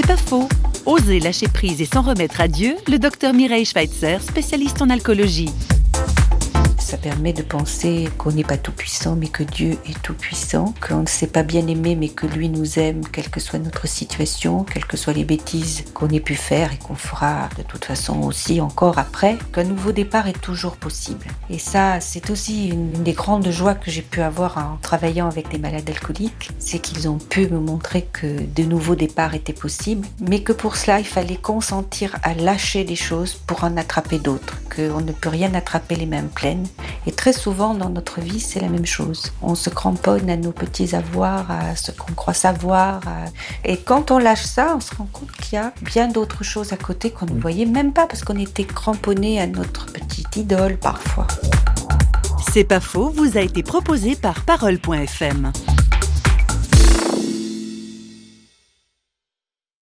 C'est pas faux. Osez lâcher prise et s'en remettre à Dieu, le docteur Mireille Schweitzer, spécialiste en alcoolologie. Ça permet de penser qu'on n'est pas tout puissant, mais que Dieu est tout puissant, qu'on ne sait pas bien aimer, mais que lui nous aime, quelle que soit notre situation, quelles que soient les bêtises qu'on ait pu faire et qu'on fera de toute façon aussi encore après, qu'un nouveau départ est toujours possible. Et ça, c'est aussi une, des grandes joies que j'ai pu avoir en travaillant avec des malades alcooliques, c'est qu'ils ont pu me montrer que de nouveaux départs étaient possibles, mais que pour cela, il fallait consentir à lâcher des choses pour en attraper d'autres, qu'on ne peut rien attraper les mêmes pleines et très souvent dans notre vie, c'est la même chose. On se cramponne à nos petits avoirs, à ce qu'on croit savoir. Et quand on lâche ça, on se rend compte qu'il y a bien d'autres choses à côté qu'on ne voyait même pas parce qu'on était cramponné à notre petite idole parfois. C'est pas faux, vous a été proposé par Parole.fm.